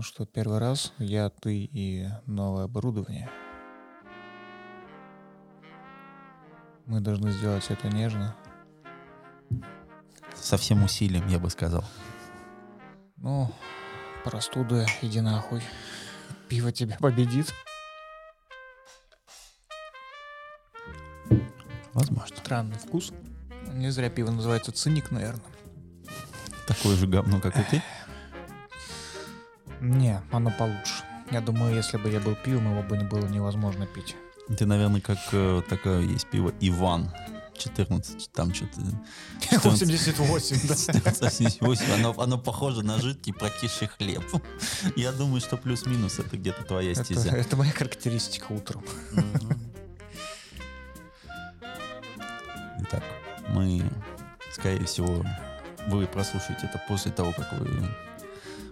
Ну что, первый раз я, ты и новое оборудование. Мы должны сделать это нежно. Со всем усилием, я бы сказал. Ну, простуда, иди нахуй. Пиво тебя победит. Возможно. Странный вкус. Не зря пиво называется циник, наверное. Такое же говно, как и ты. Не, оно получше. Я думаю, если бы я был пивом, его бы не было невозможно пить. Ты, наверное, как э, такое есть пиво Иван. 14, там что-то... 88, да. 88, оно, оно похоже на жидкий прокисший хлеб. Я думаю, что плюс-минус это где-то твоя Это, стезя. это моя характеристика утром. Итак, мы, скорее всего, вы прослушаете это после того, как вы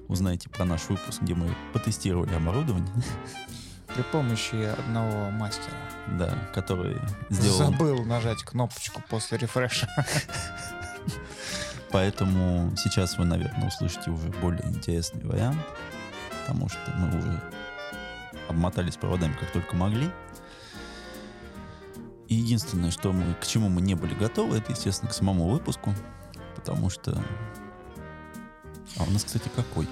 узнаете про наш выпуск, где мы потестировали оборудование, При помощи одного мастера. да, который сделал... Забыл нажать кнопочку после рефреша. Поэтому сейчас вы, наверное, услышите уже более интересный вариант, потому что мы уже обмотались проводами как только могли. И единственное, что мы, к чему мы не были готовы, это, естественно, к самому выпуску, потому что... А у нас, кстати, какой?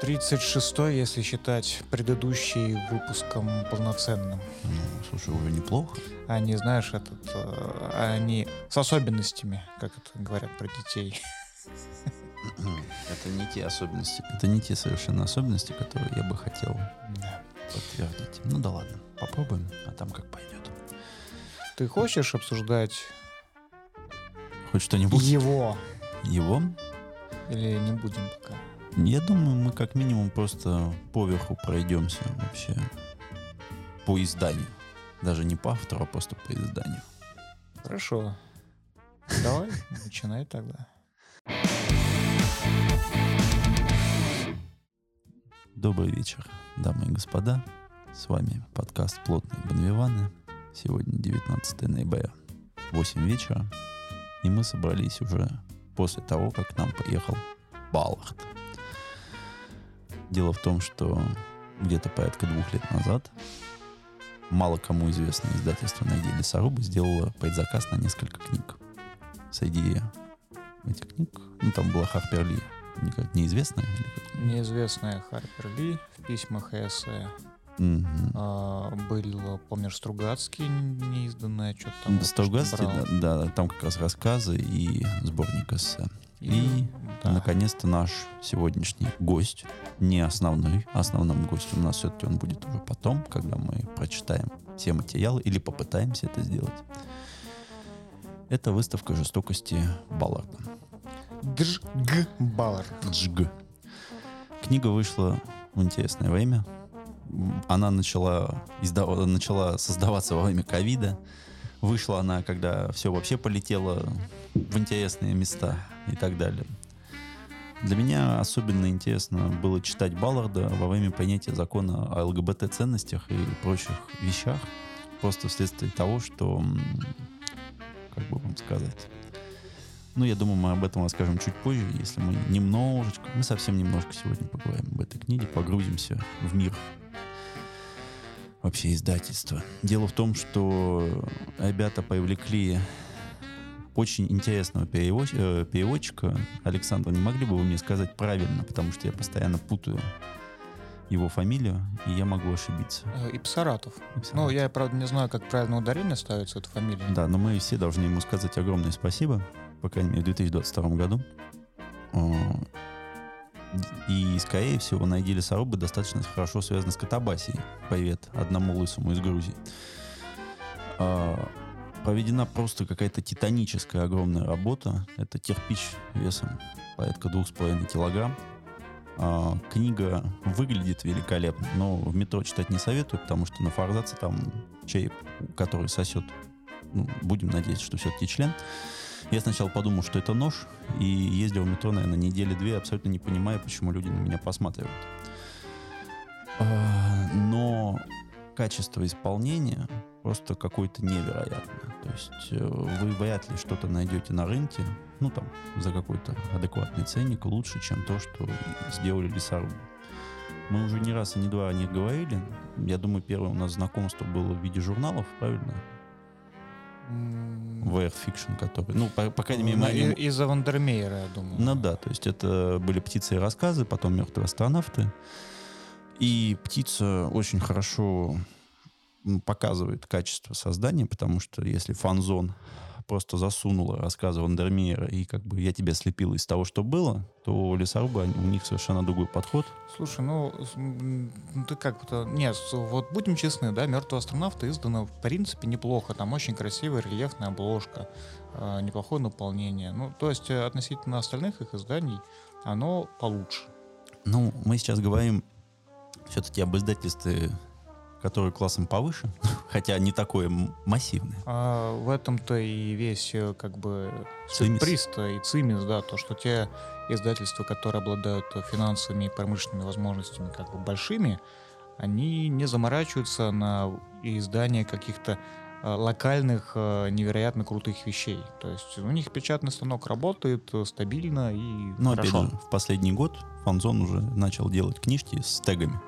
36 если считать предыдущий выпуском полноценным. Ну, слушай, уже неплохо. Они, знаешь, этот, э, они с особенностями, как это говорят про детей. Это не те особенности. Это не те совершенно особенности, которые я бы хотел Да. подтвердить. Ну да ладно, попробуем, а там как пойдет. Ты хочешь обсуждать Хоть что-нибудь его? его Или не будем пока? Я думаю, мы как минимум просто поверху пройдемся вообще по изданию. Даже не по автору, а просто по изданию. Хорошо. Давай, начинай тогда. Добрый вечер, дамы и господа. С вами подкаст «Плотные Бонвиваны». Сегодня 19 ноября, 8 вечера. И мы собрались уже после того, как к нам поехал Баллард. Дело в том, что где-то порядка двух лет назад мало кому известное издательство «Найди лесорубы» сделало предзаказ на несколько книг. Среди этих книг, ну там была Харпер Ли, неизвестная. или? Неизвестная Харпер Ли в письмах и эссе. Мгм. А, был, помнишь, Стругацкий неизданное, что-то там. Да, Стругацкий, да, да, там как раз рассказы и сборник эссе. И, да. наконец-то, наш сегодняшний гость, не основной, основным гостем у нас все-таки он будет уже потом, когда мы прочитаем все материалы или попытаемся это сделать. Это выставка жестокости Балларда. Дж Г Баллард. Джг. Книга вышла в интересное время. Она начала, издава- начала создаваться во время ковида. Вышла она, когда все вообще полетело в интересные места и так далее. Для меня особенно интересно было читать Балларда во время принятия закона о ЛГБТ-ценностях и прочих вещах. Просто вследствие того, что, как бы вам сказать, ну, я думаю, мы об этом расскажем чуть позже, если мы немножечко, мы совсем немножко сегодня поговорим об этой книге, погрузимся в мир вообще издательства. Дело в том, что ребята привлекли очень интересного э, переводчика. Александр, не могли бы вы мне сказать правильно, потому что я постоянно путаю его фамилию, и я могу ошибиться. Э, И Псаратов. Ну, я, правда, не знаю, как правильно ударение ставится эта фамилия. Да, но мы все должны ему сказать огромное спасибо, по крайней мере, в 2022 году. И, скорее всего, найди лесорубы достаточно хорошо связаны с Катабасией. Привет одному лысому из Грузии. А, Проведена просто какая-то титаническая огромная работа. Это кирпич весом порядка двух с половиной килограмм. А, Книга выглядит великолепно, но в метро читать не советую, потому что на форзаце там череп, который сосет ну, будем надеяться, что все-таки член. Я сначала подумал, что это нож, и ездил в метро, наверное, недели две, абсолютно не понимая, почему люди на меня посматривают. А, Но качество исполнения просто какое-то невероятное. То есть э, вы вряд ли что-то найдете на рынке, ну там, за какой-то адекватный ценник лучше, чем то, что сделали лесорубы. Мы уже не раз и не два о них говорили. Я думаю, первое у нас знакомство было в виде журналов, правильно? VR Fiction, который... Ну, по, по крайней мере, мы... Ну, из-за Вандермейера, я думаю. Ну да, то есть это были птицы и рассказы, потом мертвые астронавты. И птица очень хорошо показывает качество создания, потому что если фанзон просто засунула рассказы Вандермеера, и как бы я тебя слепил из того, что было, то лесорубы, у них совершенно другой подход. Слушай, ну, ты как-то... Нет, вот будем честны, да, «Мертвые астронавты» издано, в принципе, неплохо. Там очень красивая рельефная обложка, э, неплохое наполнение. Ну, то есть э, относительно остальных их изданий оно получше. Ну, мы сейчас говорим все-таки об издательстве который классом повыше, хотя не такое массивное. А в этом-то и весь э, как бы цимис. приз и цимис, да, то, что те издательства, которые обладают финансовыми и промышленными возможностями как бы большими, они не заморачиваются на издание каких-то э, локальных э, невероятно крутых вещей. То есть у них печатный станок работает стабильно и Ну, опять же, в последний год Фанзон уже начал делать книжки с тегами.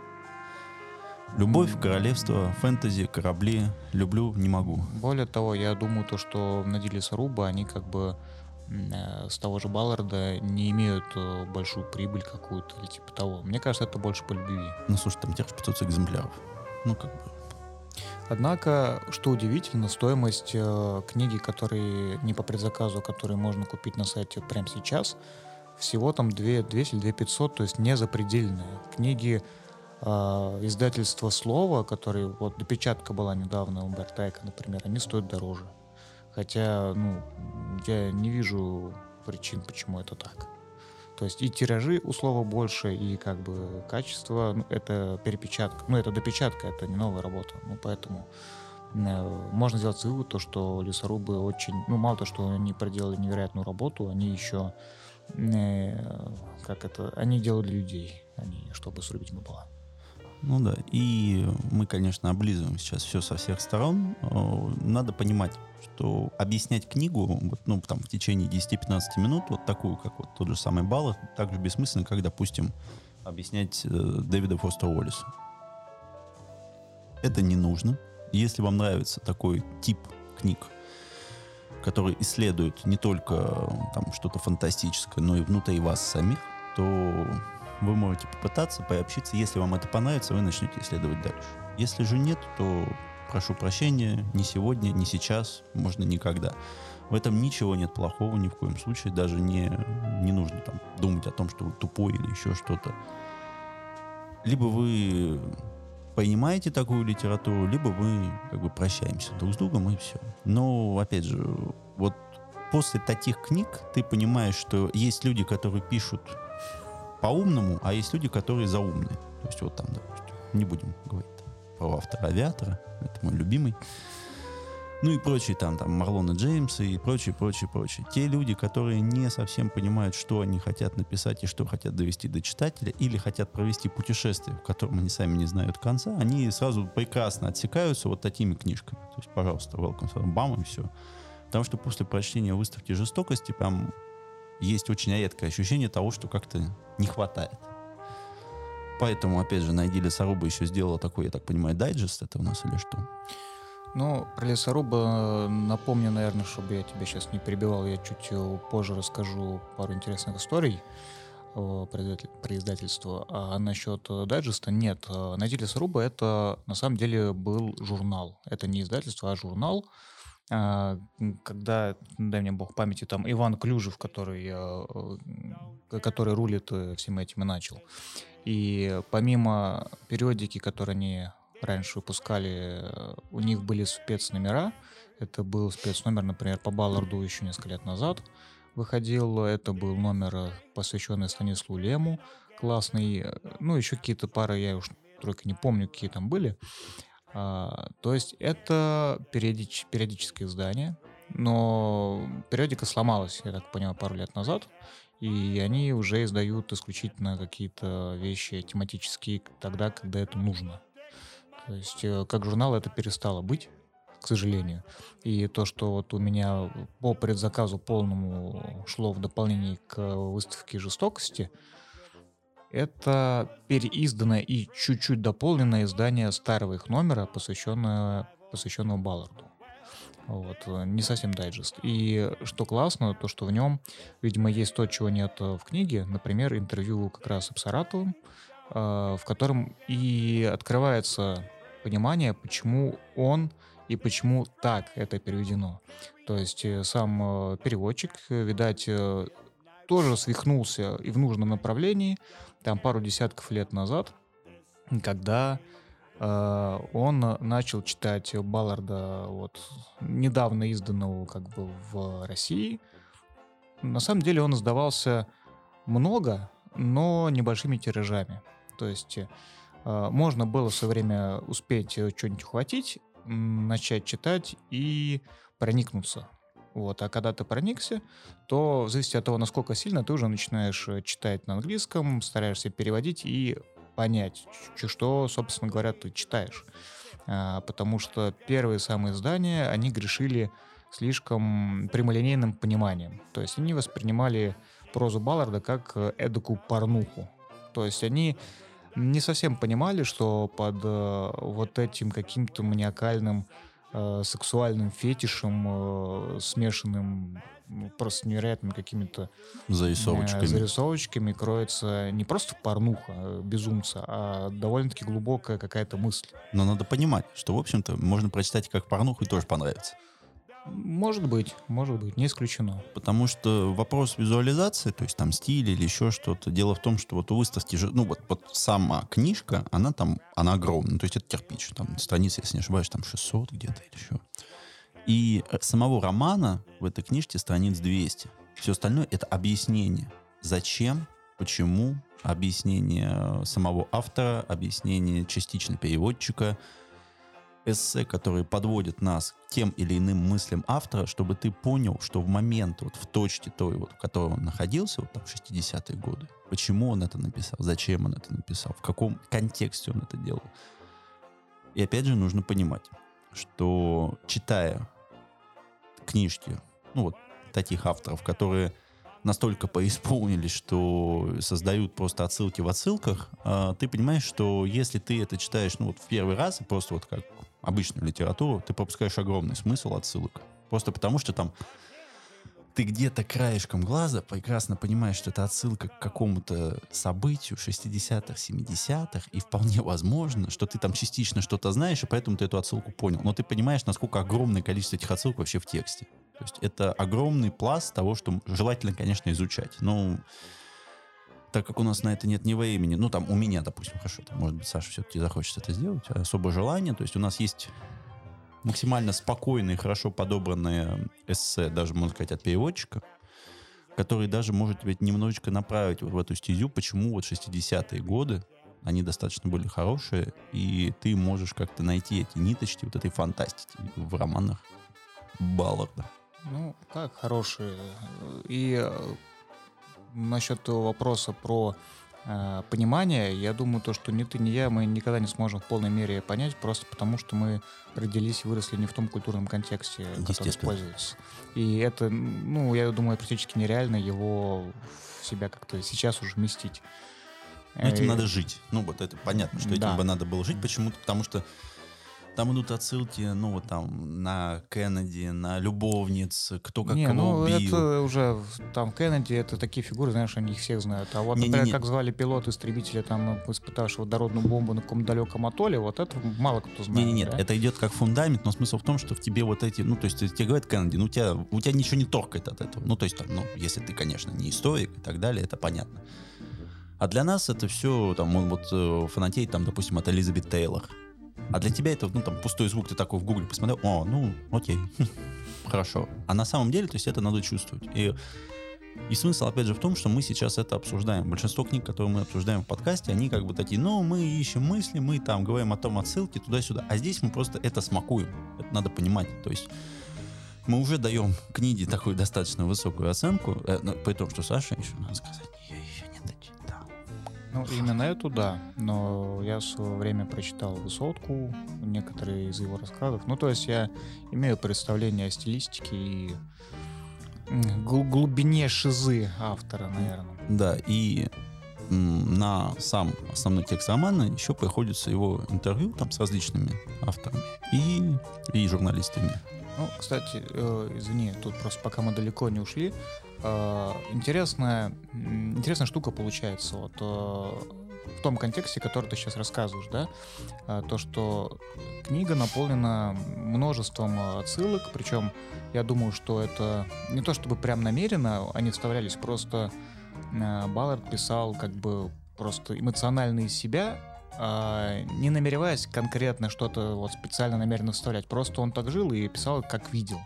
Любовь, королевство, фэнтези, корабли. Люблю, не могу. Более того, я думаю, то, что на деле Саруба, они как бы э, с того же Балларда не имеют э, большую прибыль какую-то или типа того. Мне кажется, это больше по любви. Ну, слушай, там тираж 500 экземпляров. Ну, как бы. Однако, что удивительно, стоимость э, книги, которые не по предзаказу, которые можно купить на сайте прямо сейчас, всего там 2, 200 или 2 500, то есть не запредельная. Книги э, издательства «Слово», которые, вот допечатка была недавно у Бертайка, например, они стоят дороже. Хотя, ну, я не вижу причин, почему это так. То есть и тиражи у слова больше, и как бы качество, ну, это перепечатка, ну, это допечатка, это не новая работа. Ну, поэтому э, можно сделать вывод, то, что лесорубы очень, ну, мало то, что они проделали невероятную работу, они еще, э, как это, они делали людей, они, чтобы срубить было. Ну да, и мы, конечно, облизываем сейчас все со всех сторон. Надо понимать, что объяснять книгу вот, ну, там, в течение 10-15 минут, вот такую, как вот тот же самый Баллах, так же бессмысленно, как, допустим, объяснять э, Дэвида Фостера Уоллиса. Это не нужно. Если вам нравится такой тип книг, который исследует не только там что-то фантастическое, но и внутри вас самих, то вы можете попытаться, приобщиться. Если вам это понравится, вы начнете исследовать дальше. Если же нет, то прошу прощения, не сегодня, не сейчас, можно никогда. В этом ничего нет плохого ни в коем случае, даже не, не нужно там думать о том, что вы тупой или еще что-то. Либо вы понимаете такую литературу, либо мы как бы прощаемся друг с другом и все. Но, опять же, вот после таких книг ты понимаешь, что есть люди, которые пишут по-умному, а есть люди, которые заумные. То есть вот там, допустим, не будем говорить про автора авиатора, это мой любимый. Ну и прочие там, там Марлона Джеймса и прочие, прочие, прочие. Те люди, которые не совсем понимают, что они хотят написать и что хотят довести до читателя, или хотят провести путешествие, в котором они сами не знают конца, они сразу прекрасно отсекаются вот такими книжками. То есть, пожалуйста, welcome, бам, и все. Потому что после прочтения выставки жестокости прям есть очень редкое ощущение того, что как-то не хватает. Поэтому, опять же, найди лесоруба еще сделала такой, я так понимаю, дайджест это у нас или что? Ну, про лесоруба э, напомню, наверное, чтобы я тебя сейчас не перебивал, я чуть э, позже расскажу пару интересных историй про издательство. А насчет э, дайджеста нет. Найди лесоруба это на самом деле был журнал. Это не издательство, а журнал, когда, дай мне бог памяти, там Иван Клюжев, который, э, который рулит э, всем этим и начал. И помимо периодики, которые они раньше выпускали, э, у них были спецномера. Это был спецномер, например, по Балларду еще несколько лет назад выходил. Это был номер, посвященный Станиславу Лему, классный. Ну, еще какие-то пары, я уж только не помню, какие там были. А, то есть это периодич, периодическое издание, но периодика сломалась, я так понимаю, пару лет назад, и они уже издают исключительно какие-то вещи тематические тогда, когда это нужно. То есть э, как журнал это перестало быть, к сожалению. И то, что вот у меня по предзаказу полному шло в дополнение к выставке жестокости, это переизданное и чуть-чуть дополненное издание старого их номера, посвященное, посвященного Балларду. Вот, э, не совсем дайджест. И что классно, то что в нем, видимо, есть то, чего нет э, в книге. Например, интервью как раз с Апсаратовым, э, в котором и открывается понимание, почему он и почему так это переведено. То есть сам переводчик, видать, тоже свихнулся и в нужном направлении, там пару десятков лет назад, когда э, он начал читать Балларда вот недавно изданного как бы в России. На самом деле он издавался много, но небольшими тиражами. То есть э, можно было все время успеть что-нибудь ухватить, начать читать и проникнуться. Вот. А когда ты проникся, то в зависимости от того, насколько сильно, ты уже начинаешь э, читать на английском, стараешься переводить и понять, что, собственно говоря, ты читаешь. А, потому что первые самые издания, они грешили слишком прямолинейным пониманием. То есть они воспринимали прозу Балларда как э, эдакую порнуху. То есть они не совсем понимали, что под э, вот этим каким-то маниакальным э, сексуальным фетишем, э, смешанным ну, просто невероятными какими-то зарисовочками. Э, зарисовочками кроется не просто порнуха э, безумца, а довольно-таки глубокая какая-то мысль. Но надо понимать, что, в общем-то, можно прочитать как порнуху и тоже понравится. Может быть, может быть, не исключено. Потому что вопрос визуализации, то есть там стиль или еще что-то, дело в том, что вот у выставки, ну вот, вот сама книжка, она там, она огромная, то есть это кирпич, там страницы, если не ошибаюсь, там 600 где-то или еще. И э, самого романа в этой книжке страниц 200. Все остальное это объяснение. Зачем, почему, объяснение э, самого автора, объяснение частично переводчика, эссе, которые подводят нас к тем или иным мыслям автора, чтобы ты понял, что в момент, вот в точке той, вот, в которой он находился, вот там в 60-е годы, почему он это написал, зачем он это написал, в каком контексте он это делал. И опять же нужно понимать, что читая книжки, ну вот таких авторов, которые настолько поисполнились, что создают просто отсылки в отсылках, э, ты понимаешь, что если ты это читаешь, ну вот в первый раз, просто вот как обычную литературу, ты пропускаешь огромный смысл отсылок. Просто потому, что там ты где-то краешком глаза прекрасно понимаешь, что это отсылка к какому-то событию 60-х, 70-х, и вполне возможно, что ты там частично что-то знаешь, и поэтому ты эту отсылку понял. Но ты понимаешь, насколько огромное количество этих отсылок вообще в тексте. То есть это огромный пласт того, что желательно, конечно, изучать. Но так как у нас на это нет ни времени, ну там у меня, допустим, хорошо, там, может быть, Саша все-таки захочет это сделать, а особое желание, то есть у нас есть максимально спокойные, хорошо подобранные эссе, даже, можно сказать, от переводчика, который даже может тебя немножечко направить вот в эту стезю, почему вот 60-е годы, они достаточно были хорошие, и ты можешь как-то найти эти ниточки вот этой фантастики в романах Балларда. Ну, как хорошие. И э, насчет того вопроса про э, понимание, я думаю, то, что ни ты, ни я, мы никогда не сможем в полной мере понять, просто потому что мы родились и выросли не в том культурном контексте, который используется. И это, ну, я думаю, практически нереально его в себя как-то сейчас уже вместить. Ну, этим и... надо жить. Ну, вот это понятно, что этим да. бы надо было жить. Почему-то, потому что там идут отсылки, ну, там, на Кеннеди, на любовниц, кто как не, кого ну, убил. это уже, там, Кеннеди, это такие фигуры, знаешь, они их всех знают. А вот, не, например, не, не. как звали пилот-истребителя, там, испытавшего дородную бомбу на каком-то далеком атолле, вот это мало кто знает. Не, не, нет, да? это идет как фундамент, но смысл в том, что в тебе вот эти, ну, то есть тебе говорят Кеннеди, ну, у тебя, у тебя ничего не торкает от этого. Ну, то есть, там, ну, если ты, конечно, не историк и так далее, это понятно. А для нас это все, там, он вот э, фанатеет, там, допустим, от Элизабет Тейлор. А для тебя это, ну, там, пустой звук, ты такой в гугле посмотрел, о, ну, окей, хорошо. А на самом деле, то есть это надо чувствовать. И, и смысл, опять же, в том, что мы сейчас это обсуждаем. Большинство книг, которые мы обсуждаем в подкасте, они как бы такие, ну, мы ищем мысли, мы там говорим о том отсылке туда-сюда. А здесь мы просто это смакуем. Это надо понимать. То есть мы уже даем книге такую достаточно высокую оценку, э, ну, при том, что Саша еще, надо сказать, ну, именно эту, да. Но я в свое время прочитал «Высотку», некоторые из его рассказов. Ну, то есть я имею представление о стилистике и глубине шизы автора, наверное. Да, и на сам основной текст романа еще приходится его интервью там с различными авторами и, и журналистами. Ну, кстати, э, извини, тут просто пока мы далеко не ушли, э, интересная, интересная штука получается. Вот э, в том контексте, который ты сейчас рассказываешь, да, а, то, что книга наполнена множеством а, отсылок, причем я думаю, что это не то чтобы прям намеренно они вставлялись, просто а, Баллард писал как бы просто эмоционально из себя, не намереваясь конкретно что-то вот специально намеренно вставлять. Просто он так жил и писал, как видел.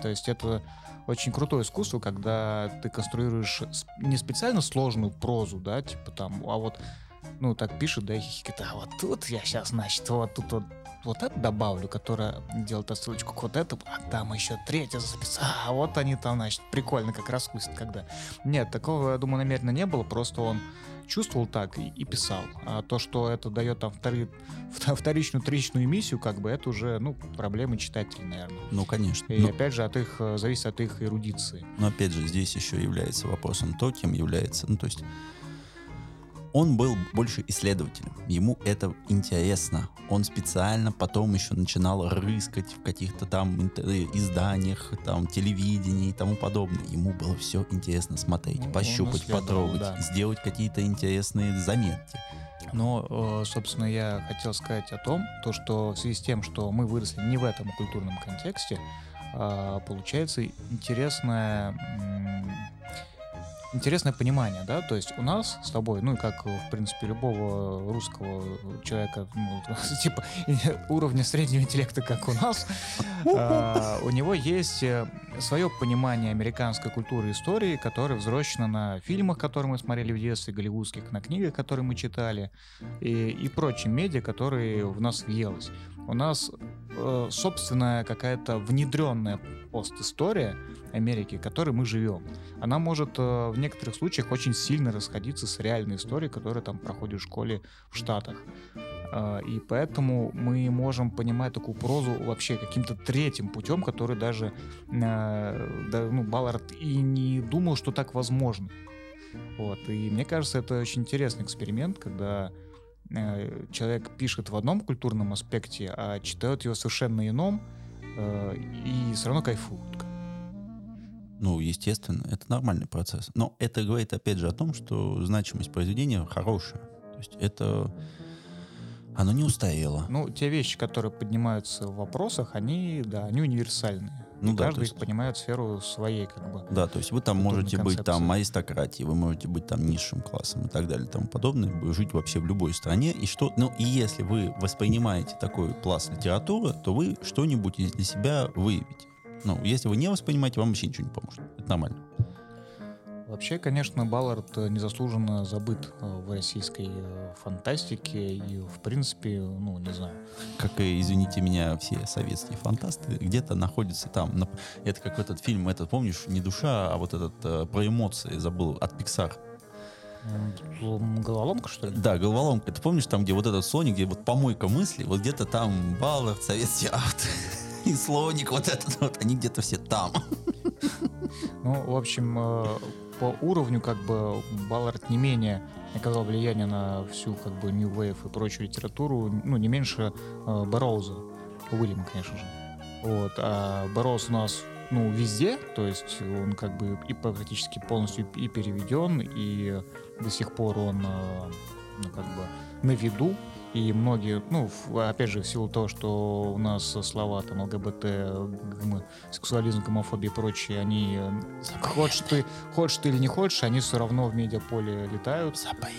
То есть это очень крутое искусство, когда ты конструируешь не специально сложную прозу, да, типа там, а вот ну, так пишет, да, и хихикает, а вот тут я сейчас, значит, вот тут вот, вот это добавлю, которая делает отсылочку к вот этому, а там еще третья запись, а вот они там, значит, прикольно как раскусят, когда. Нет, такого, я думаю, намеренно не было, просто он чувствовал так и, и писал. А то, что это дает там втори, вторичную, тричную эмиссию, как бы это уже, ну, проблемы читателей, наверное. Ну, конечно. И Но... опять же, от их, э, зависит от их эрудиции. Но опять же, здесь еще является вопросом то, кем является, ну, то есть он был больше исследователем. Ему это интересно. Он специально потом еще начинал рыскать в каких-то там изданиях, там телевидении и тому подобное. Ему было все интересно смотреть, ну, пощупать, потрогать, да. сделать какие-то интересные заметки. Но, э, собственно, я хотел сказать о том, то, что в связи с тем, что мы выросли не в этом культурном контексте, а, получается интересная интересное понимание, да, то есть у нас с тобой, ну и как, в принципе, любого русского человека, ну, типа уровня среднего интеллекта, как у нас, а, у него есть э, свое понимание американской культуры и истории, которое взросшено на фильмах, которые мы смотрели в детстве, голливудских, на книгах, которые мы читали, и, и прочим медиа, которые в нас въелось. У нас э, собственная какая-то внедренная постистория Америки, в которой мы живем. Она может э, в некоторых случаях очень сильно расходиться с реальной историей, которая там проходит в школе в Штатах. Э, и поэтому мы можем понимать такую прозу вообще каким-то третьим путем, который даже э, ну, Баллард и не думал, что так возможно. Вот. И мне кажется, это очень интересный эксперимент, когда человек пишет в одном культурном аспекте, а читают его совершенно ином, и все равно кайфуют. Ну, естественно, это нормальный процесс. Но это говорит, опять же, о том, что значимость произведения хорошая. То есть это... Оно не устарело. Ну, те вещи, которые поднимаются в вопросах, они, да, они универсальные. Ну, и да, каждый есть... их понимает сферу своей, как бы. Да, то есть вы там можете концепции. быть там аристократией, вы можете быть там низшим классом и так далее и тому подобное, жить вообще в любой стране. И что, ну, и если вы воспринимаете такой пласт литературы, то вы что-нибудь для себя выявите. Ну, если вы не воспринимаете, вам вообще ничего не поможет. Это нормально. Вообще, конечно, Баллард э, незаслуженно забыт э, в российской э, фантастике и, в принципе, ну, не знаю. Как и, извините меня, все советские фантасты где-то находятся там. Это как в этот фильм, этот, помнишь, не душа, а вот этот про эмоции забыл от Pixar. Головоломка, что ли? Да, головоломка. Ты помнишь там, где вот этот Соник, где вот помойка мысли, вот где-то там Баллард, советский автор и слоник вот этот вот, они где-то все там. Ну, в общем, э, по уровню как бы Баллард не менее оказал влияние на всю как бы New Wave и прочую литературу, ну, не меньше э, Барроуза, Уильяма, конечно же. Вот, а Барроуз у нас ну, везде, то есть он как бы и практически полностью и переведен, и до сих пор он, э, ну, как бы на виду, и многие, ну, опять же, в силу того, что у нас слова там ЛГБТ, гм, сексуализм, гомофобия и прочие, они э, хочешь ты, хочешь ты или не хочешь, они все равно в медиаполе летают. Запретные.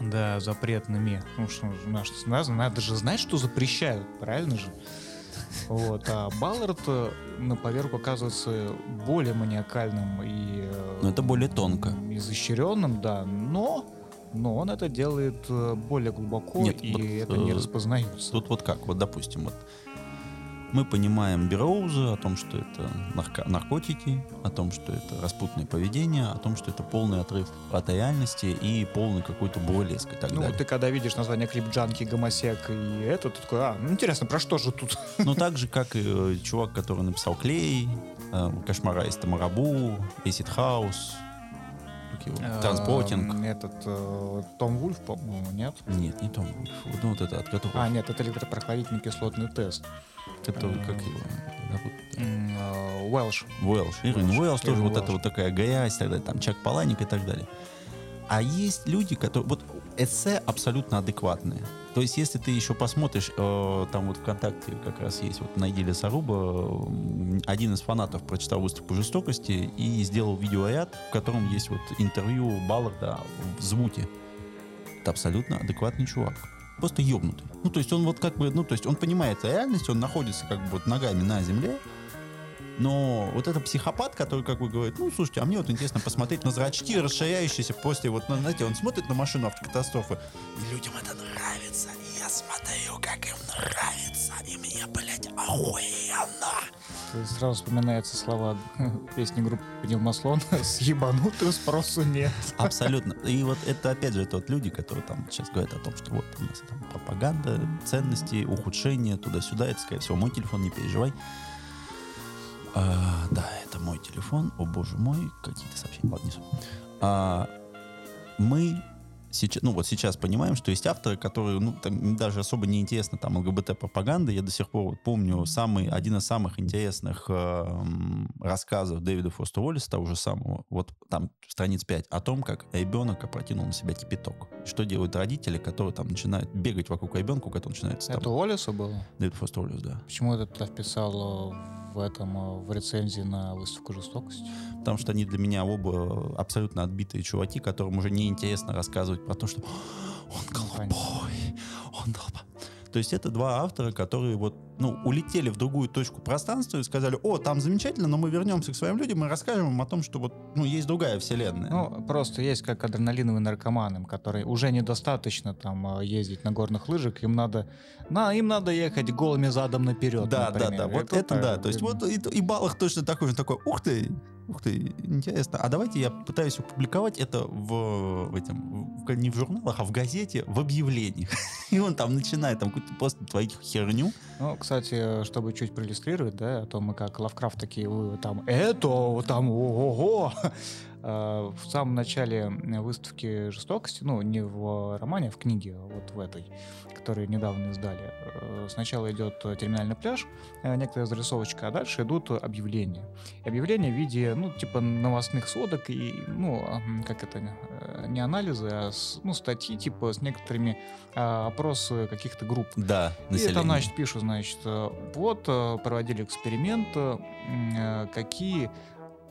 Да, запретными. Ну что, наш, надо, надо же знать, что запрещают, правильно же? Вот. А Баллард э, на поверку оказывается более маниакальным и... Э, но это более тонко. Изощренным, да, но но он это делает э, более глубоко, Нет, и вот, это не э, распознается. Тут вот как, вот допустим, вот мы понимаем Бероуза о том, что это нарко- наркотики, о том, что это распутное поведение, о том, что это полный отрыв от реальности и полный какой-то бурлеск и так ну, далее. ты когда видишь название клип Джанки, Гомосек и это, ты такой, а, ну интересно, про что же тут? Ну так же, как и э, чувак, который написал Клей, э, Кошмара из Тамарабу, Acid House, как его, Эм, транспортинг. Этот э, Том Вульф, по-моему, нет? Нет, не Том Вульф. Вот, ну, вот это, от которого, А, нет, это электропроходительный кислотный тест. который, как его, э, Уэлш. Уэлш. Ирвин Уэлш. Тоже вот это вот такая грязь, тогда там Чак Паланик и так далее. А есть люди, которые... Вот эссе абсолютно адекватные. То есть, если ты еще посмотришь, э, там вот ВКонтакте как раз есть, вот найди Лесоруба, один из фанатов прочитал выставку жестокости и сделал видеоряд, в котором есть вот интервью Балларда в Звуте. Это абсолютно адекватный чувак. Просто ебнутый. Ну, то есть он вот как бы, ну, то есть он понимает реальность, он находится как бы вот ногами на земле, но вот это психопат, который как бы говорит, ну, слушайте, а мне вот интересно посмотреть на зрачки, расширяющиеся после вот, знаете, он смотрит на машину автокатастрофы, и людям это нравится, и я смотрю, как им нравится, и мне, блядь, охуенно. Сразу вспоминаются слова песни группы Пневмослон с ебанутым спросу нет. Абсолютно. И вот это, опять же, это вот люди, которые там сейчас говорят о том, что вот у нас там пропаганда, ценности, ухудшение, туда-сюда. Это, скорее всего, мой телефон, не переживай. А, да, это мой телефон. О, боже мой, какие-то сообщения. Ладно, не суть. А, мы сейчас, ну вот сейчас понимаем, что есть авторы, которые, ну, там, даже особо не интересно там ЛГБТ-пропаганда. Я до сих пор вот помню самый, один из самых интересных эм, рассказов Дэвида Фоста Уоллеса, того же самого, вот там страниц 5, о том, как ребенок опрокинул на себя кипяток. Что делают родители, которые там начинают бегать вокруг ребенка, у которого начинается там... Это у Олиса было? Дэвид Фост Уоллес, да. Почему это ты вписал э, в этом, э, в рецензии на выставку жестокости? Потому что они для меня оба абсолютно отбитые чуваки, которым уже неинтересно рассказывать про то, что он голубой, он долба. То есть это два автора, которые вот, ну, улетели в другую точку пространства и сказали, о, там замечательно, но мы вернемся к своим людям и расскажем им о том, что вот, ну, есть другая вселенная. Ну, просто есть как адреналиновые наркоманы, которые уже недостаточно там э, ездить на горных лыжах, им надо, на, им надо ехать голыми задом наперед. да, да, например. да, вот И это тут, да. То есть вот и, и Балах точно такой же, такой, ух ты, ух ты, интересно. А давайте я пытаюсь опубликовать это в, в этом, в- не в журналах, а в газете, в объявлениях. И он там начинает там какую-то просто творить херню. Ну, кстати, чтобы чуть проиллюстрировать, да, то мы как Лавкрафт такие, там, это, там, ого-го. А, В самом начале выставки жестокости, ну, не в романе, а в книге, а вот в этой, которую недавно издали, э, сначала идет терминальный пляж, э, некоторая зарисовочка, а дальше идут объявления. И объявления в виде, ну, типа новостных сводок и, ну, как это, э, не анализы, а, ну, статьи, типа, с некоторыми опросы каких-то групп. Да, И население. там, значит, пишут, значит, э, вот э, проводили эксперимент, э, э, какие,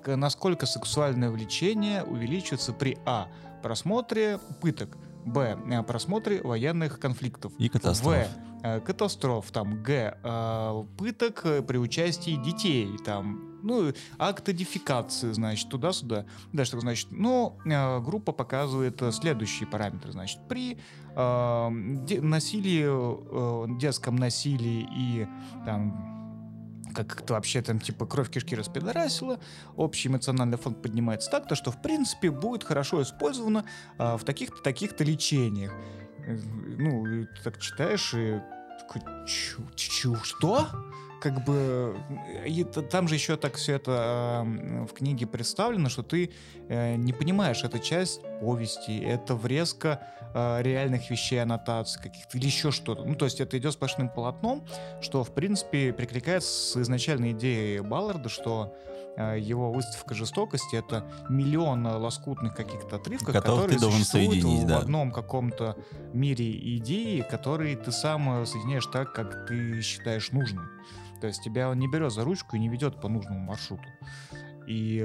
насколько сексуальное влечение увеличится при А. просмотре пыток, Б. э, просмотре военных конфликтов, И катастроф. В. э, катастроф, там, Г. э, пыток при участии детей, там, ну, актодификации, значит, туда-сюда. Дальше, так, значит, ну, э, группа показывает следующие параметры, значит, при э, насилии, э, детском насилии и там как это вообще там типа кровь кишки распидорасила, общий эмоциональный фон поднимается так, то что в принципе будет хорошо использовано а, в таких-то таких-то лечениях. Э, Ну, ты так читаешь и такой, чу, чу, что? Как бы и там же еще так все это а, в книге представлено, что ты э, не понимаешь, это часть повести, это врезка э, реальных вещей, аннотаций каких-то или еще что-то. Ну, то есть это идет сплошным полотном, что, в принципе, перекликается с изначальной идеей Балларда, что э, его выставка жестокости — это миллион э, лоскутных каких-то отрывков, которые ты должен существуют в да. одном каком-то мире идеи, которые ты сам э, соединяешь так, как ты считаешь нужным. То есть тебя он не берет за ручку и не ведет по нужному маршруту. И,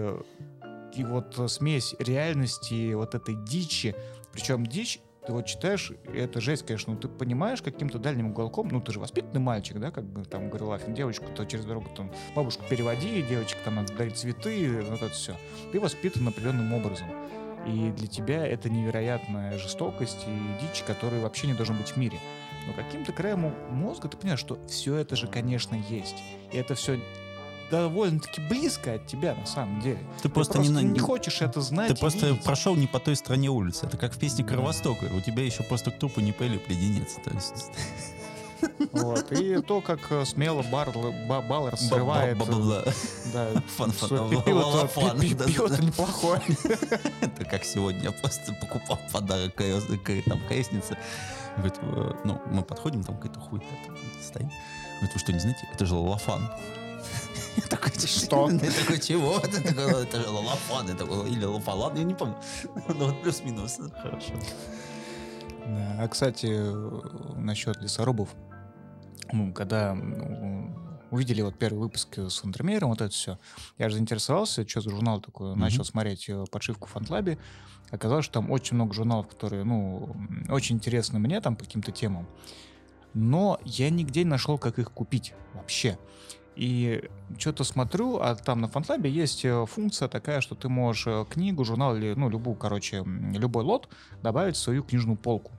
и вот э, смесь реальности, вот этой дичи, причем дичь, ты вот читаешь, и это жесть, конечно, но ты понимаешь каким-то дальним уголком, ну ты же воспитанный мальчик, да, как бы там говорил Афин, девочку-то через дорогу там бабушку переводи, девочек там надо дарить цветы, вот это все. Ты воспитан определенным образом. И для тебя это невероятная жестокость и дичь, которая вообще не должен быть в мире. Но каким-то краем мо- мозга ты понимаешь, что все это же, конечно, есть. И это все довольно-таки близко от тебя на самом деле. Ты Ты просто, просто, не, не, хочешь это знать. Ты просто видеть. прошел не по той стороне улицы. Это как в песне. Кровостока. У тебя еще просто к трупу не пели леденец. То есть... Вот. И то, как э, смело бар, ба- Баллар срывает... Ба-ба-ба-ба. Да, Фан- фан- свой ла- пиво-то, лафан, пи- да, пи- пиво-то да. неплохое. Это как сегодня я просто покупал подарок там, крестнице. Говорит, э, ну, мы подходим, там какая-то хуйня стоит. Говорит, вы что, не знаете, это же лафан. Я такой, Что? Я такой, чего? Это такой, это же лафан, это было- или лафалан, я не помню. Ну, вот плюс-минус. Хорошо. Да. А, кстати, насчет лесорубов. Ну, когда ну, увидели вот первый выпуск с Андромером, вот это все, я же заинтересовался, что за журнал такой, Мгм. начал смотреть э, подшивку в Фантлабе. Оказалось, что там очень много журналов, которые, ну, очень интересны мне там по каким-то темам. Но я нигде не нашел, как их купить вообще. И что-то смотрю, а там на Фантлабе есть э, функция такая, что ты можешь э, книгу, журнал или, ну, любую, короче, любой лот добавить в свою книжную полку.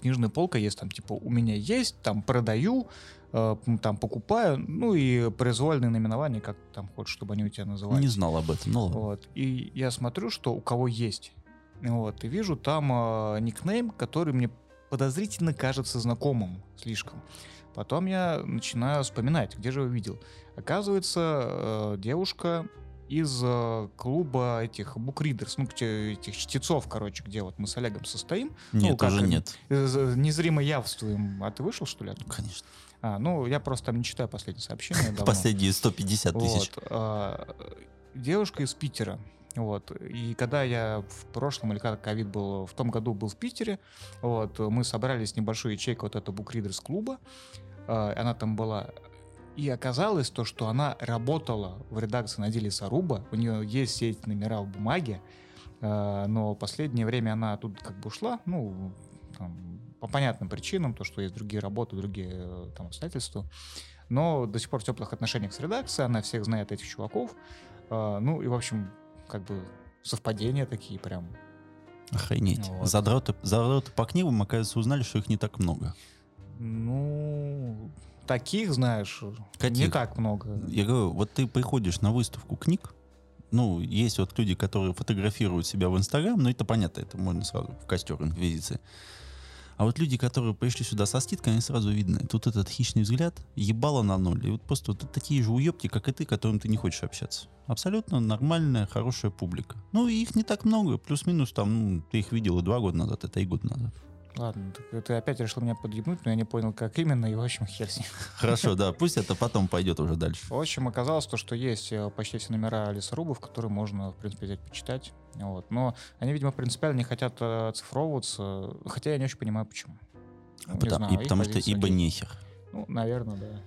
Книжная полка есть там, типа, у меня есть, там, продаю, э, там, покупаю, ну, и произвольные наименования, как там хочешь, чтобы они у тебя назывались. Не знал об этом, ну ладно. Вот. И я смотрю, что у кого есть. Вот. И вижу там э, никнейм, который мне подозрительно кажется знакомым слишком. Потом я начинаю вспоминать, где же я видел. Оказывается, э, девушка из э, клуба этих букридерс, ну, этих чтецов, короче, где вот мы с Олегом состоим, Нет, как уже нет. э, незримо явствуем. А ты вышел, что ли? оттуда? Конечно. А, ну, я просто там не читаю последние сообщения. давно. Последние 150 тысяч. Вот, а, девушка из Питера. Вот. И когда я в прошлом, или когда ковид был, в том году был в Питере, вот, мы собрались небольшую ячейку вот этого букридерс клуба, а, она там была, и оказалось то, что она работала в редакции на деле Саруба, у нее есть все эти номера в бумаге, а, но последнее время она тут как бы ушла, ну, там, по понятным причинам, то, что есть другие работы, другие э, там обстоятельства, но до сих пор в теплых отношениях с редакцией, она всех знает этих чуваков, А, ну и, в общем, как бы совпадения такие прям. Охренеть. Вот. Задроты, задроты по книгам, оказывается, узнали, что их не так много. Ну, таких, знаешь, не Каких? так много. Я говорю, вот ты приходишь на выставку книг, ну, есть вот люди, которые фотографируют себя в Инстаграм, ну, это понятно, это можно сразу в костер инквизиции. А вот люди, которые пришли сюда со скидкой, они сразу видны. Тут этот хищный взгляд, ебало на ноль. И вот просто вот такие же уебки, как и ты, которым ты не хочешь общаться. Абсолютно нормальная, хорошая публика. Ну, их не так много. Плюс-минус там, ну, ты их видел и два года назад, это и год назад. Ладно, так ты опять решил меня подъебнуть, но я не понял, как именно, и, в общем, хер с ним. Хорошо, да, пусть это потом пойдет уже дальше. В общем, оказалось то, что есть э, почти все номера лесорубов, которые можно, в принципе, взять почитать. Вот. Но они, видимо, принципиально не хотят э, оцифровываться, хотя я не очень понимаю, почему. Ну, не Потому- знаю, и потому что ибо окей. нехер. Ну, наверное, да.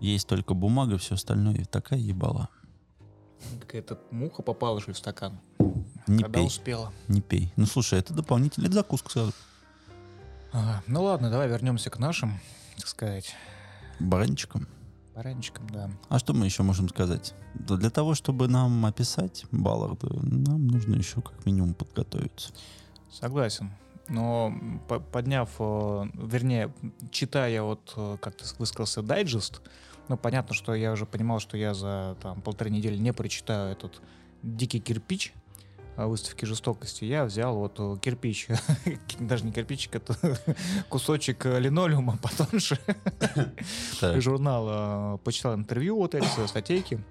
Есть только бумага, все остальное такая ебала. Какая-то муха попала же в стакан. Не Когда пей, успела. не пей. Ну слушай, это дополнительный закуска сразу. Ага. Ну ладно, давай вернемся к нашим, так сказать, Баранчиком. баранчикам, да. А что мы еще можем сказать? Для того, чтобы нам описать Балларда, нам нужно еще как минимум подготовиться. Согласен. Но по- подняв, э, вернее, читая вот, э, как ты высказался, дайджест, ну, понятно, что я уже понимал, что я за там, полторы недели не прочитаю этот «Дикий кирпич», выставки жестокости, я взял вот э, кирпич, даже не кирпичик, это кусочек э, линолеума потоньше, Так, журнал, э, почитал интервью вот эти статейки,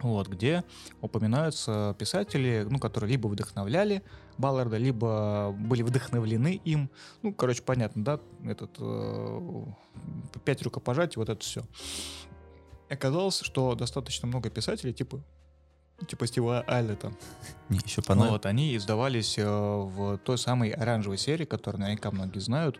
вот, где упоминаются писатели, ну, которые либо вдохновляли Балларда, либо были вдохновлены им. Ну, короче, понятно, да, этот э, пять рукопожатий, вот это все. Оказалось, что достаточно много писателей, типа типа Стива Айлета. мне еще понравилось. Вот, они издавались э, в той самой оранжевой серии, которую наверняка многие знают.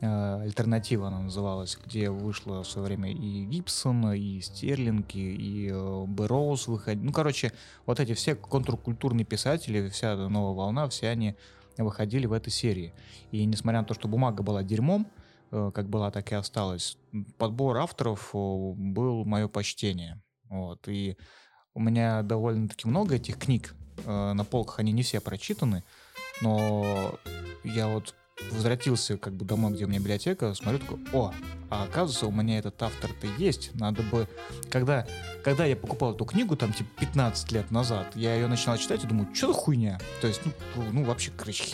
Э, Альтернатива она называлась, где вышло в свое время и Гибсон, и Стерлинг, и, э, Бэрроуз выходили. Ну, короче, вот эти все контркультурные писатели, вся эта новая волна, все они выходили в этой серии. И несмотря на то, что бумага была дерьмом, э, как была, так и осталась, подбор авторов э, был мое почтение. Вот. И у меня довольно-таки много этих книг э, на полках, они не все прочитаны, но я вот возвратился как бы домой, где у меня библиотека, смотрю, такой, о, а оказывается, у меня этот автор-то есть. Надо бы... Когда, когда я покупал эту книгу, там, типа, 15 лет назад, я ее начинал читать и думаю, что за хуйня? То есть, ну, ну вообще, короче,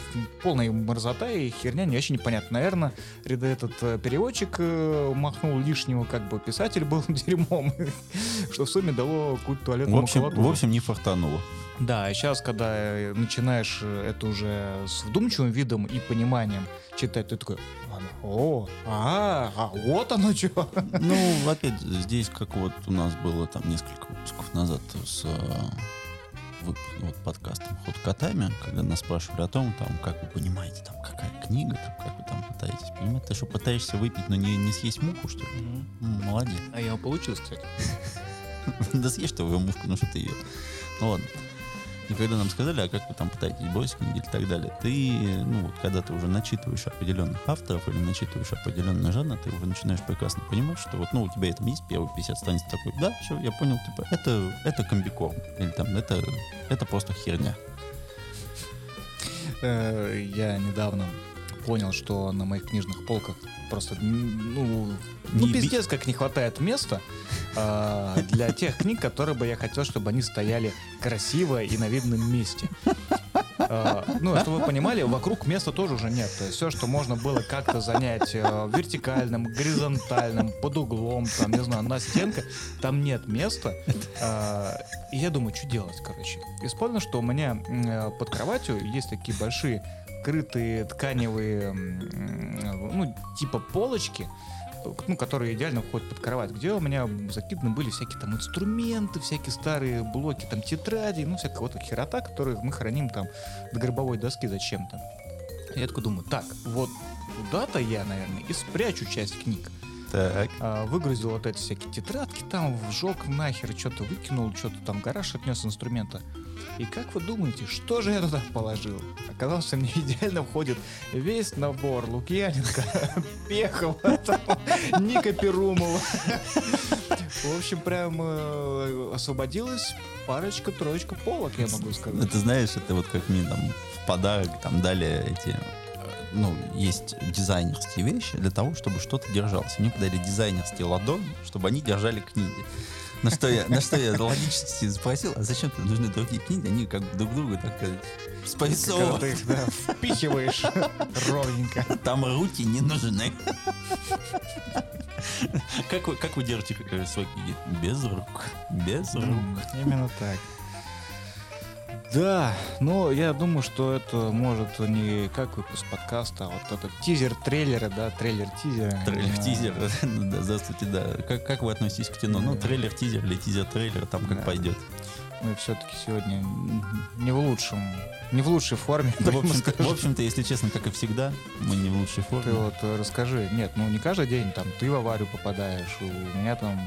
полная мерзота и херня, не вообще непонятно. Наверное, этот э, переводчик э, махнул лишнего, как бы писатель был дерьмом, что в сумме дало какую-то туалетную В общем, в общем, не фартануло. Да, и сейчас, когда э, начинаешь э, это уже с вдумчивым видом и пониманием читать, ты такой, о, а, а вот оно что. Ну, опять, здесь, как вот у нас было там несколько выпусков назад с э, вот, подкастом «Ход котами», когда нас спрашивали о том, там, как вы понимаете, там, какая книга, там, как вы там пытаетесь понимать. Ты что, пытаешься выпить, но не, не съесть муху, что ли? М, Молодец. А я получилось, кстати. Да съешь твою мушку, ну что ты ее. Ну ладно. И когда нам сказали, а как вы там пытаетесь бросить книги и так далее, ты, ну вот когда ты уже начитываешь определенных авторов или начитываешь определенный жанр, ты уже начинаешь прекрасно понимать, что вот, ну, у тебя там есть первые 50 страниц такой, да, все, я понял, типа, это, это комбикорм, или там, это, это просто херня. Э, Я недавно понял, что на моих книжных полках просто, ну, ну Не би- пиздец, как не хватает места а, для тех книг, которые бы я хотел, чтобы они стояли красиво и на видном месте. А, Ну, чтобы вы понимали, вокруг места тоже уже нет. То есть все, что можно было как-то занять э, вертикальным, горизонтальным, под углом, там, не знаю, на стенках, там нет места. А, И я думаю, что делать, короче. И вспомнил, что у меня э, под кроватью есть такие большие крытые тканевые, ну, типа полочки, ну, которые идеально входят под кровать, где у меня закиданы были всякие там инструменты, всякие старые блоки, там тетради, ну, всякая вот херота, которую мы храним там до гробовой доски зачем-то. Я такой думаю, так, вот куда-то я, наверное, и спрячу часть книг. Так. А, выгрузил вот эти всякие тетрадки, там вжег нахер, что-то выкинул, что-то там гараж отнес инструмента. И как вы думаете, что же я туда положил? Оказалось, что мне идеально входит весь набор Лукьяненко, Пехова, Ника Перумова. В общем, прям э, освободилась парочка-троечка полок, я могу сказать. Это знаешь, это вот как мне там в подарок там дали эти, э, ну, есть дизайнерские вещи для того, чтобы что-то держалось. Мне подарили дизайнерские ладони, чтобы они держали книги. На что я, на что я логически спросил, а зачем тебе нужны другие книги? Они как друг друга так сказать, Когда спайсовывают. ты их да, впихиваешь ровненько. Там руки не нужны. Как вы, как вы держите э, свои книги? Без рук. Без рук. М, Именно так. Да, но я думаю, что это может не как выпуск подкаста, а вот этот тизер трейлера, да, трейлер тизера. Трейлер-тизер. Ну да, Здравствуйте, да. Как, как вы относитесь к кино? Ну, Да. трейлер-тизер или тизер-трейлер, там как пойдет. Мы все-таки сегодня не в лучшем, не в лучшей форме. В прямо общем-то, в общем-то, если честно, как и всегда, мы не в лучшей Ты форме. вот э, расскажи. Нет, ну не каждый день там ты в аварию попадаешь, у меня там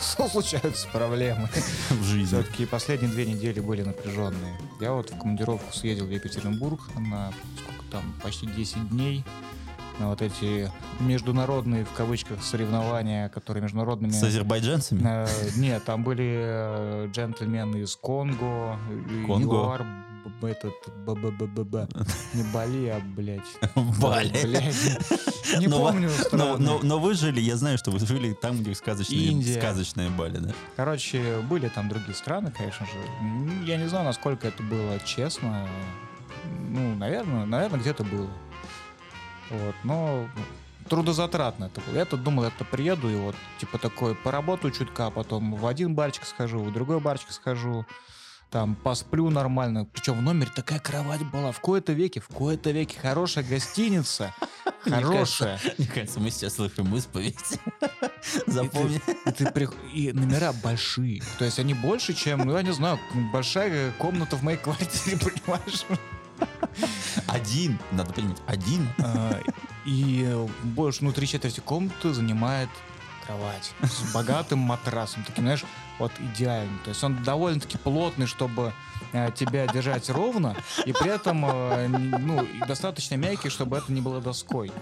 случаются проблемы. в жизни. Все-таки последние две недели были напряженные. Я вот в командировку съездил в Екатеринбург на сколько там, почти 10 дней. На вот эти международные, в кавычках, соревнования, которые международными... С азербайджанцами? Э, Нет, там были э, джентльмены из Конго, Конго? ЮАР, этот, б-б-б-б-б. Не Бали, а, блядь. Бали. Блядь. Не Но помню Но, страны. но, но вы жили, я знаю, что вы жили там, где сказочные, Индия. сказочные Бали, да? Короче, были там другие страны, конечно же. Я не знаю, насколько это было честно. Ну, наверное, наверное, где-то было. Вот, но трудозатратно это было. Я тут думал, я-то приеду и вот, типа, такой, поработаю чутка, а потом в один барчик схожу, в другой барчик схожу, там, посплю нормально. Причем в номере такая кровать была. В кои-то веке, в кои-то веке хорошая гостиница. Хорошая. Мне кажется, мы сейчас слышим исповедь. Запомни. И номера большие. То есть они больше, чем, ну, я не знаю, большая комната в моей квартире, понимаешь? Один, надо понимать, один. А, И больше, ну, три четверти комнаты занимает кровать с богатым матрасом. Таким, знаешь, вот идеально. То есть он довольно-таки плотный, чтобы э, тебя держать ровно, и при этом э, ну, достаточно мягкий, чтобы это не было доской.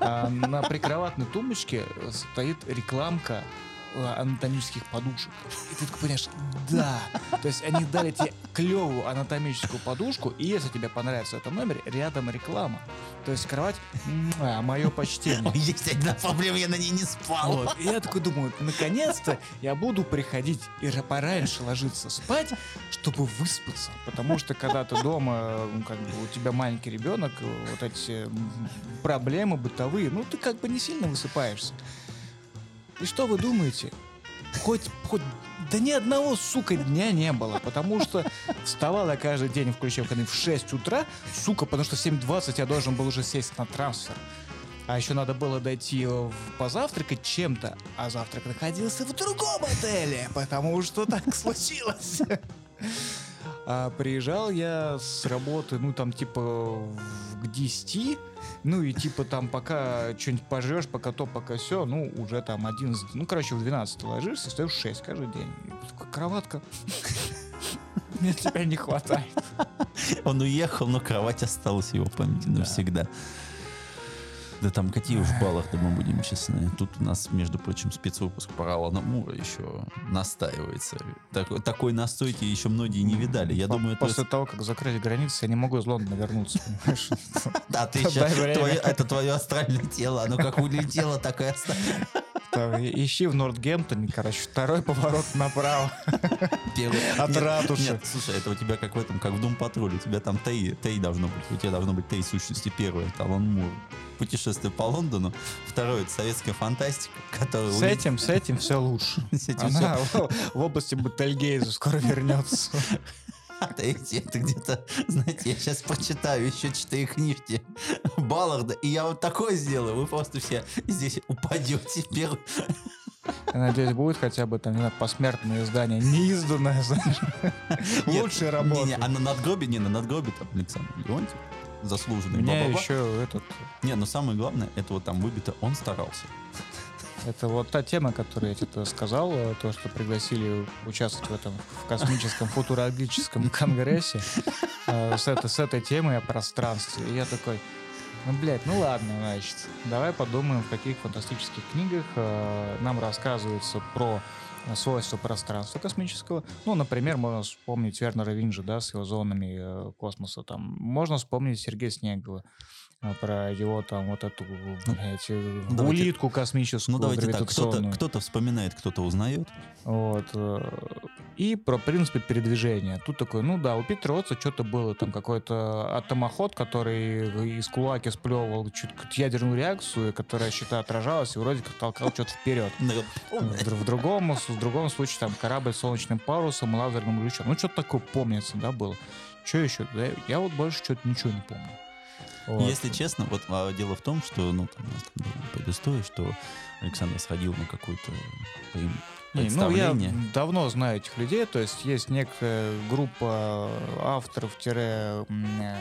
А на прикроватной тумбочке стоит рекламка э, анатомических подушек. И ты такой понимаешь, да. То есть они дали тебе клевую анатомическую подушку, и если тебе понравится в этом номере, рядом реклама. То есть кровать, мое почтение. Есть одна проблема, я на ней не спал. Вот. И я такой думаю, наконец-то я буду приходить и ра- пораньше ложиться спать, чтобы выспаться. Потому что когда ты дома, ну, как бы у тебя маленький ребенок, э, вот эти проблемы бытовые, ну ты как бы не сильно высыпаешься. И что вы думаете? Хоть, хоть, да ни одного, сука, дня не было, потому что вставал я каждый день, включая выходные, в 6 утра, сука, потому что в 7.20 я должен был уже сесть на трансфер. А еще надо было дойти позавтракать чем-то, а завтрак находился в другом отеле, потому что так случилось. А приезжал я с работы, ну там типа к 10, ну и типа там пока что-нибудь пожрешь, пока то, пока все, ну уже там 11, ну короче в 12 ложишься, встаешь в 6 каждый день. Кроватка. Мне тебя не хватает. Он уехал, но кровать осталась его памяти навсегда. Да там какие уж баллах, да мы будем честны. Тут у нас, между прочим, спецвыпуск про Алана Мура еще настаивается. Так- такой настойки еще многие не видали. Я По- думаю, это... После того, как закрыли границы, я не могу из Лондона вернуться, понимаешь? Да, ты твое- это твое астральное тело. Оно как улетело, так и осталось. Там, Ищи в Нортгемптоне, короче, второй поворот направо. Первый- От Нет, ратуши. Нет, слушай, это у тебя как в этом, как в Дом Патруль. У тебя там Тей, Тей должно быть. У тебя должно быть Тей сущности. Первое, это Алан Мур. Путешествие по Лондону. Второе, это советская фантастика, которая... С улет- этим, с этим все лучше. С этим Она в в области Бетельгейза скоро вернется. Третье, это где-то, знаете, я сейчас прочитаю еще четыре книжки Балларда, и я вот такое сделаю. Вы просто все здесь упадете в первый... Я надеюсь, будет хотя бы там, не знаю, посмертное издание, неизданное, знаешь. Лучшая работа. не, а на надгробе, не, на надгробе там Александр Леонтьев, заслуженный Мне ба-ба-ба. еще этот... Не, но самое главное, это вот там выбито, он старался. Это вот та тема, которую я тебе сказал, э, то, что пригласили участвовать в этом в космическом футурологическом конгрессе э, с, этой, с этой темой о пространстве. И я такой, ну, блядь, ну ладно, значит, давай подумаем, в каких фантастических книгах э, нам рассказывается про свойства пространства космического. Ну, например, можно вспомнить Вернера Винджа, да, с его зонами э, космоса. Там можно вспомнить Сергея Снегова про его там вот эту, блядь, э, Ну, давайте- улитку космическую, Ну давайте так, кто-то, кто-то вспоминает, кто-то узнает. Вот. э, И про принципы передвижения. Тут такой, ну да, у Питера Отца что-то было, там какой-то атомоход, который из кулаки сплевывал чуть ядерную реакцию, которая щита отражалась и вроде как толкал что-то вперед. В, др- в другом, в другом случае там корабль с солнечным парусом, и лазерным лучом. Ну, что-то такое помнится, да, было. Что еще? Я вот больше что-то ничего не помню. Вот. Если честно, вот а, дело в том, что, ну, там, у нас там была предыстория, что Александр сходил на какое-то прем- Не, ну, я давно знаю этих людей, то есть есть некая группа авторов, тире, э,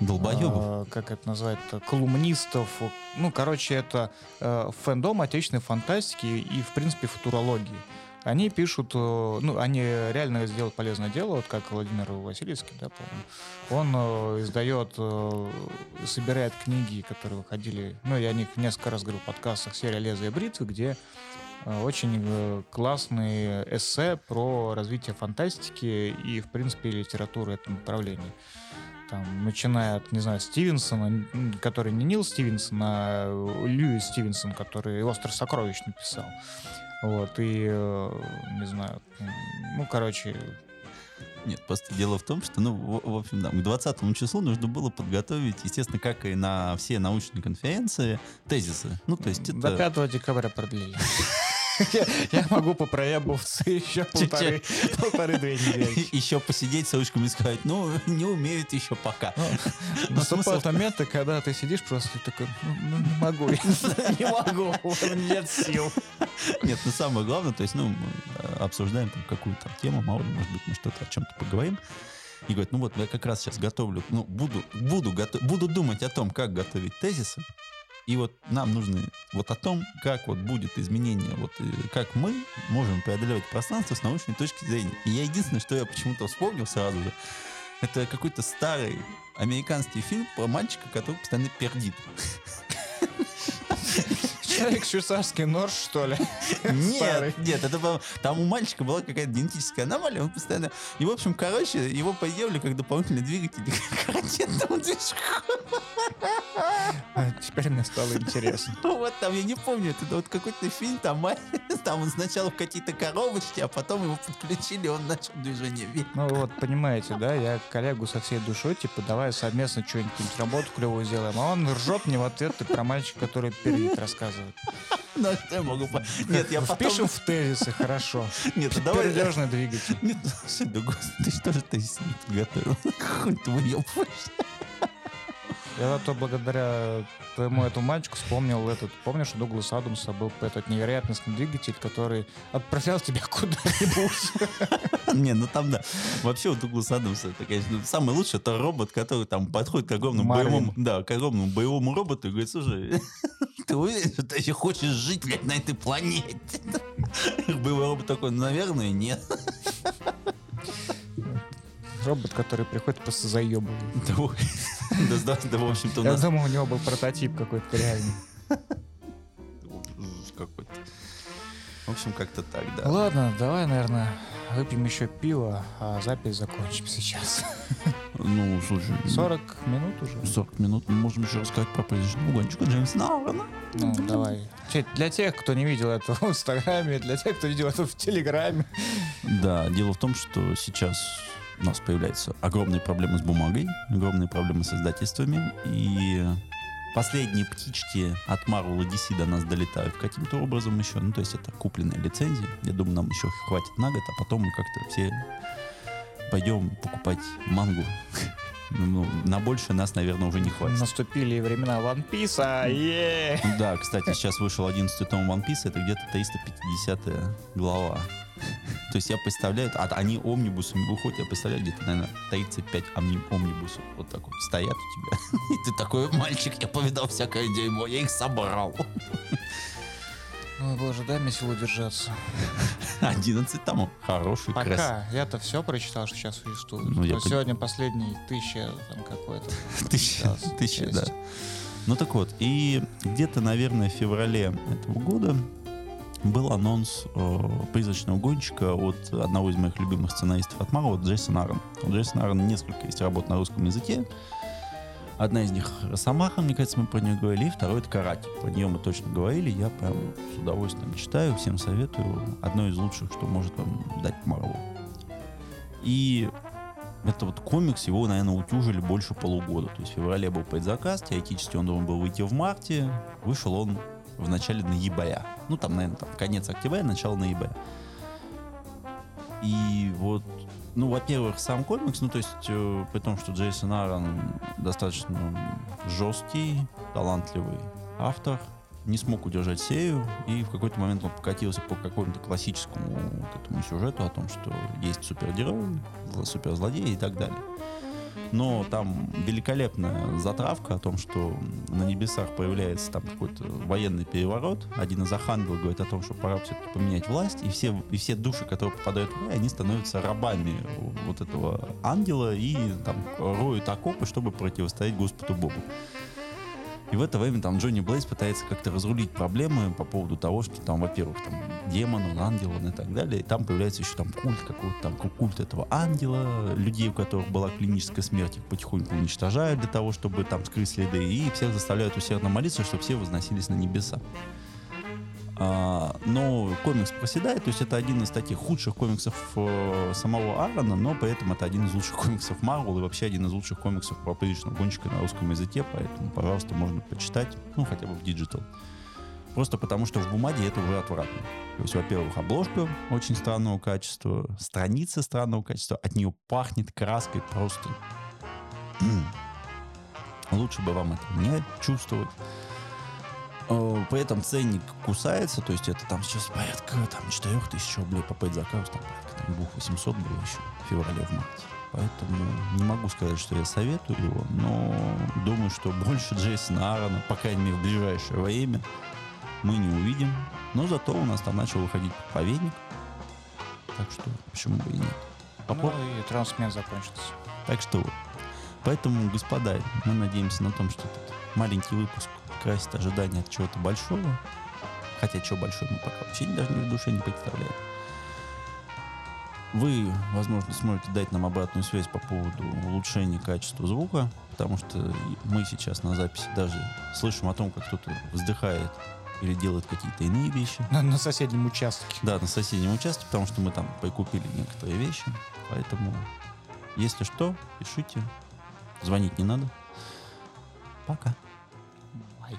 Долбоебов. а, как это назвать-то, колумнистов. Ну, короче, это э, фэндом отечественной фантастики и, в принципе, футурологии. Они пишут, э, ну, они реально сделают полезное дело, вот как Владимир Васильевский, да, по-моему. Он э, издает, э, собирает книги, которые выходили, ну, я о них несколько раз говорил в подкастах, серия «Лезвие бритвы», где очень классные эссе про развитие фантастики и, в принципе, литературы в этом направлении там, начиная от, не знаю, Стивенсона, который не Нил Стивенсон, а Льюис Стивенсон, который «Остров сокровищ» написал. Вот, и, э, не знаю, ну, короче, Нет, просто дело в том, что, ну, в, в общем, да, к 20 числу нужно было подготовить, естественно, как и на все научные конференции, тезисы. Ну, то есть это... до 5 декабря продлили. Я- могу попроебываться еще полторы- полторы-две недели. Еще посидеть с ручками и сказать, ну, не умеют еще пока. Ну, Но Наступают смысл- моменты, когда ты сидишь просто такой, ну, ну, не могу, не могу, нет сил. Нет, ну самое главное, то есть, ну, мы э, обсуждаем там какую-то тему, мало ли, может быть, мы что-то о чем-то поговорим. И говорит, ну вот я как раз сейчас готовлю, ну, буду, буду, готов, буду думать о том, как готовить тезисы. И вот нам нужно вот о том, как вот будет изменение, вот э, как мы можем преодолевать пространство с научной точки зрения. И я единственное, что я почему-то вспомнил сразу же, это какой-то старый американский фильм про мальчика, который постоянно пердит. Человек швейцарский нож, что ли? Нет, нет, это. Там у мальчика была какая-то генетическая аномалия, он постоянно... И, в общем, короче, его поделали как дополнительный двигатель к ракетному движку. А, Теперь мне стало интересно. Ну, Вот там, я не помню, это вот какой-то фильм, там, а, там он сначала в какие-то коробочки, а потом его подключили, он начал движение вверх. Ну вот, понимаете, да, я коллегу со всей душой, типа, давай совместно что-нибудь, работу клевую сделаем, а он ржет мне в ответ ты про мальчика, который перьит рассказывает. Ну, что я могу... Нет, я потом... Впишем в тезисы, хорошо. Нет, давай... Передержный двигатель. Нет, слушай, да господи, ты что же ты с ним готовил? Хуй ты выебываешься. Я зато благодаря твоему этому мальчику вспомнил этот, помнишь, у Дугласа Адамса был этот невероятностный двигатель, который отправлял тебя куда-нибудь. Не, ну там да. Вообще у Дугласа Адамса, это, конечно, самый лучший, это робот, который там подходит к огромному боевому, да, к огромному боевому роботу и говорит, слушай, ты уверен, что ты еще хочешь жить, блядь, на этой планете? Боевой робот такой, «Ну, наверное, нет. Робот, который приходит просто заебывает. Да. Да, в общем-то, у Я нас думал, у него был прототип какой-то реальный. какой-то. В общем, как-то так, да. Ладно, давай, наверное, выпьем еще пиво, а запись закончим сейчас. Ну, слушай, 40 минут уже? 40 минут мы можем еще рассказать про произведение гонщика Джеймса Науэна. Ну, давай. Для тех, кто не видел это в Инстаграме, для тех, кто видел это в Телеграме. Да, дело в том, что сейчас у нас появляются огромные проблемы с бумагой, огромные проблемы с издательствами, и последние птички от Marvel и DC до нас долетают каким-то образом еще. Ну, то есть это купленные лицензии. Я думаю, нам еще хватит на год, а потом мы как-то все пойдем покупать мангу. Ну, на больше нас, наверное, уже не хватит. Наступили времена One Piece, а е Да, кстати, сейчас вышел 11 том One Piece, это где-то 350 глава. То есть я представляю, а они омнибусами выходят, я представляю, где-то, наверное, 35 омни- омнибусов вот так вот стоят у тебя. И ты такой, мальчик, я повидал всякое дерьмо, я их собрал. Ой, боже, дай мне силу держаться. 11 томов. Хороший. Пока. Я-то все прочитал, что сейчас существует. Ну, я пон- сегодня последний тысяча там какой-то. Тысяча, тысяча, да. Ну так вот, и где-то, наверное, в феврале этого года был анонс э, призрачного гонщика от одного из моих любимых сценаристов от Marvel, Джейсон Аарон. У Джейсона Аарона несколько есть работ на русском языке. Одна из них Росомаха, мне кажется, мы про нее говорили, и второй это Карати. Про нее мы точно говорили, я прям с удовольствием читаю, всем советую. Одно из лучших, что может вам дать Marvel. И это вот комикс, его, наверное, утюжили больше полугода. То есть в феврале был предзаказ, теоретически он должен был выйти в марте, вышел он в начале ноября. Ну, там, наверное, там, конец октября, начало ноября. И вот, ну, во-первых, сам комикс, ну, то есть, э, при том, что Джейсон Аарон достаточно жесткий, талантливый автор, не смог удержать серию, и в какой-то момент он покатился по какому-то классическому вот этому сюжету о том, что есть супергерои, зло- суперзлодеи и так далее. Но там великолепная затравка о том, что на небесах появляется там какой-то военный переворот. Один из архангелов говорит о том, что пора все-таки поменять власть, и все, и все души, которые попадают в рай, они становятся рабами вот этого ангела и там роют окопы, чтобы противостоять Господу Богу. И в это время там Джонни Блейз пытается как-то разрулить проблемы по поводу того, что там, во-первых, там демон, он ангел, он и так далее. И там появляется еще там культ какой-то, там культ этого ангела, людей, у которых была клиническая смерть, их потихоньку уничтожают для того, чтобы там скрыть следы, и всех заставляют усердно молиться, чтобы все возносились на небеса. А, но комикс проседает, то есть это один из таких худших комиксов э, самого Аарона, но при этом это один из лучших комиксов Марвел и вообще один из лучших комиксов про Призрачного гонщика на русском языке, поэтому, пожалуйста, можно почитать, ну, хотя бы в digital. Просто потому, что в бумаге это уже отвратно. То есть, во-первых, обложка очень странного качества, страницы странного качества, от нее пахнет краской просто. Лучше бы вам это не чувствовать. Э, При этом ценник кусается, то есть это там сейчас порядка там, 4000 рублей по предзаказу, там порядка там, 2800 было еще в феврале, в марте. Поэтому не могу сказать, что я советую его, но думаю, что больше Джейсона Аарона, по крайней мере, в ближайшее время мы не увидим. Но зато у нас там начал выходить проповедник. Так что почему бы и нет. По Ну и трансмен закончился. так что вот. Поэтому, господа, мы надеемся на том, что этот маленький выпуск красит ожидания от чего-то большого. Хотя, что большой, мы пока вообще даже в душе не представляем. Вы, возможно, сможете дать нам обратную связь по поводу улучшения качества звука, потому что мы сейчас на записи даже слышим о том, как кто-то вздыхает или делает какие-то иные вещи. На, на соседнем участке. Да, на соседнем участке, потому что мы там прикупили некоторые вещи. Поэтому, если что, пишите. Звонить не надо. Пока. Бай.